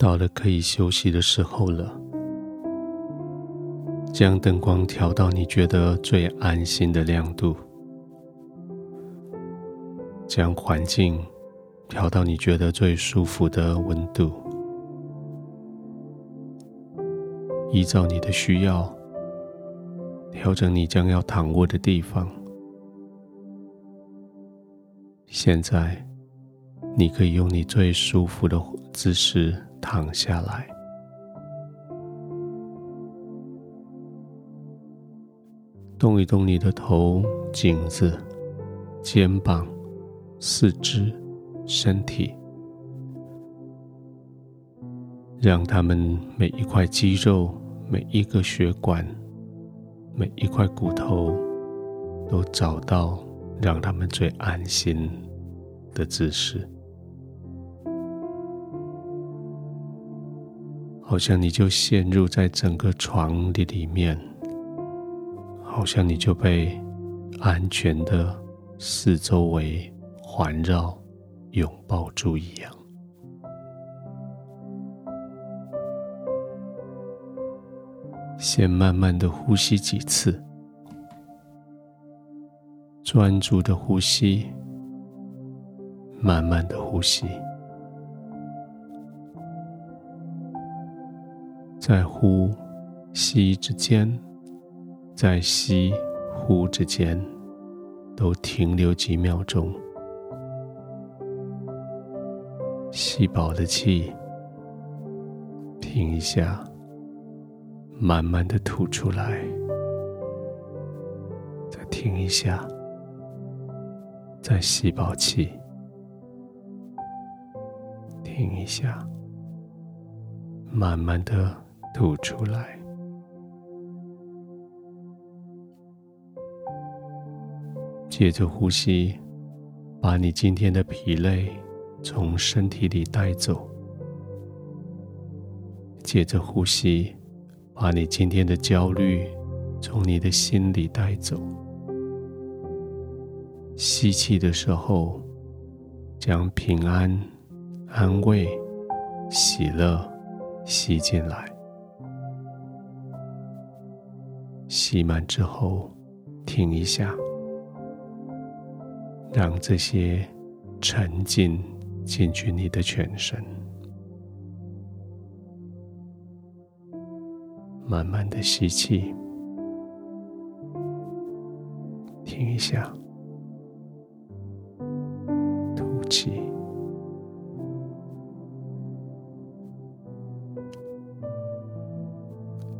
到了可以休息的时候了。将灯光调到你觉得最安心的亮度，将环境调到你觉得最舒服的温度，依照你的需要调整你将要躺卧的地方。现在，你可以用你最舒服的姿势躺下来。动一动你的头、颈子、肩膀、四肢、身体，让他们每一块肌肉、每一个血管、每一块骨头都找到让他们最安心的姿势，好像你就陷入在整个床的里面。好像你就被安全的四周围环绕、拥抱住一样。先慢慢的呼吸几次，专注的呼吸，慢慢的呼吸，在呼吸之间。在吸、呼之间，都停留几秒钟。吸饱了气，停一下，慢慢的吐出来，再停一下，再吸饱气，停一下，慢慢的吐出来。借着呼吸，把你今天的疲累从身体里带走；借着呼吸，把你今天的焦虑从你的心里带走。吸气的时候，将平安、安慰、喜乐吸进来；吸满之后，停一下。让这些沉浸进去你的全身，慢慢的吸气，停一下，吐气，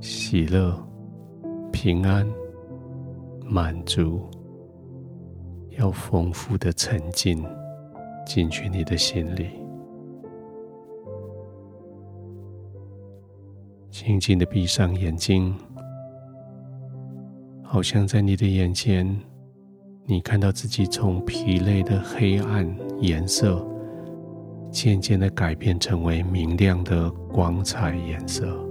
喜乐、平安、满足。要丰富的沉浸进去你的心里，轻轻的闭上眼睛，好像在你的眼前，你看到自己从疲累的黑暗颜色，渐渐的改变成为明亮的光彩颜色。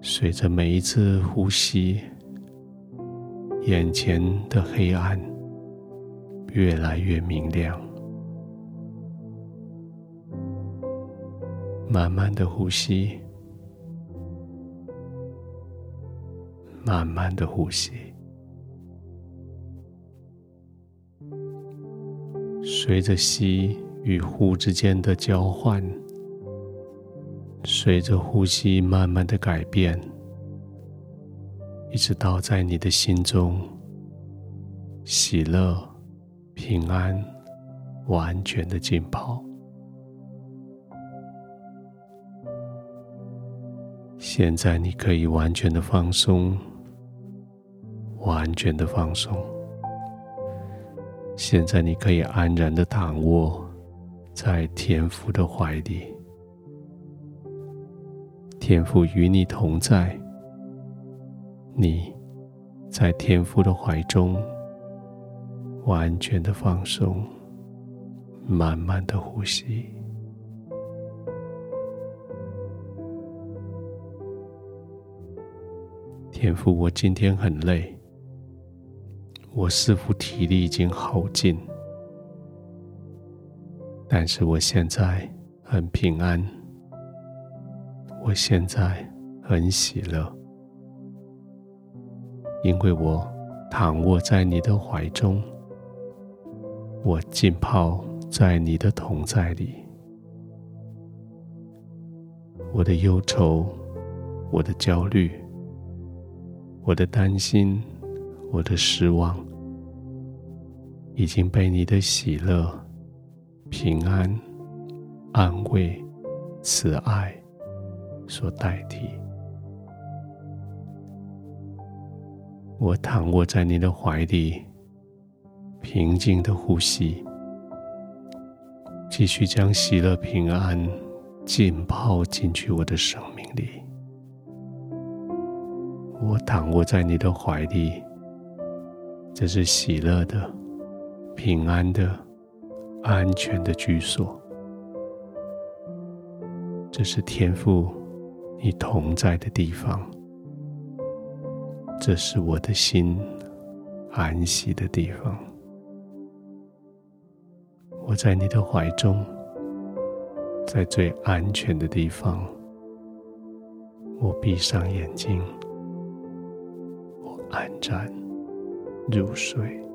随着每一次呼吸。眼前的黑暗越来越明亮，慢慢的呼吸，慢慢的呼吸，随着吸与呼之间的交换，随着呼吸慢慢的改变。一直到在你的心中，喜乐、平安，完全的浸泡。现在你可以完全的放松，完全的放松。现在你可以安然的躺卧在天父的怀里，天父与你同在。你在天父的怀中，完全的放松，慢慢的呼吸。天父，我今天很累，我似乎体力已经耗尽，但是我现在很平安，我现在很喜乐，因为我躺卧在你的怀中，我浸泡在你的同在里，我的忧愁，我的焦虑，我的担心，我的失望，已经被你的喜乐、平安、安慰、慈爱所代替。我躺卧在你的怀里，平静的呼吸，继续将喜乐、平安浸泡进去我的生命里。我躺卧在你的怀里。这是喜乐的、平安的、安全的居所。这是天赋你同在的地方。这是我的心安息的地方。我在你的怀中，在最安全的地方。我闭上眼睛，我安然。入睡。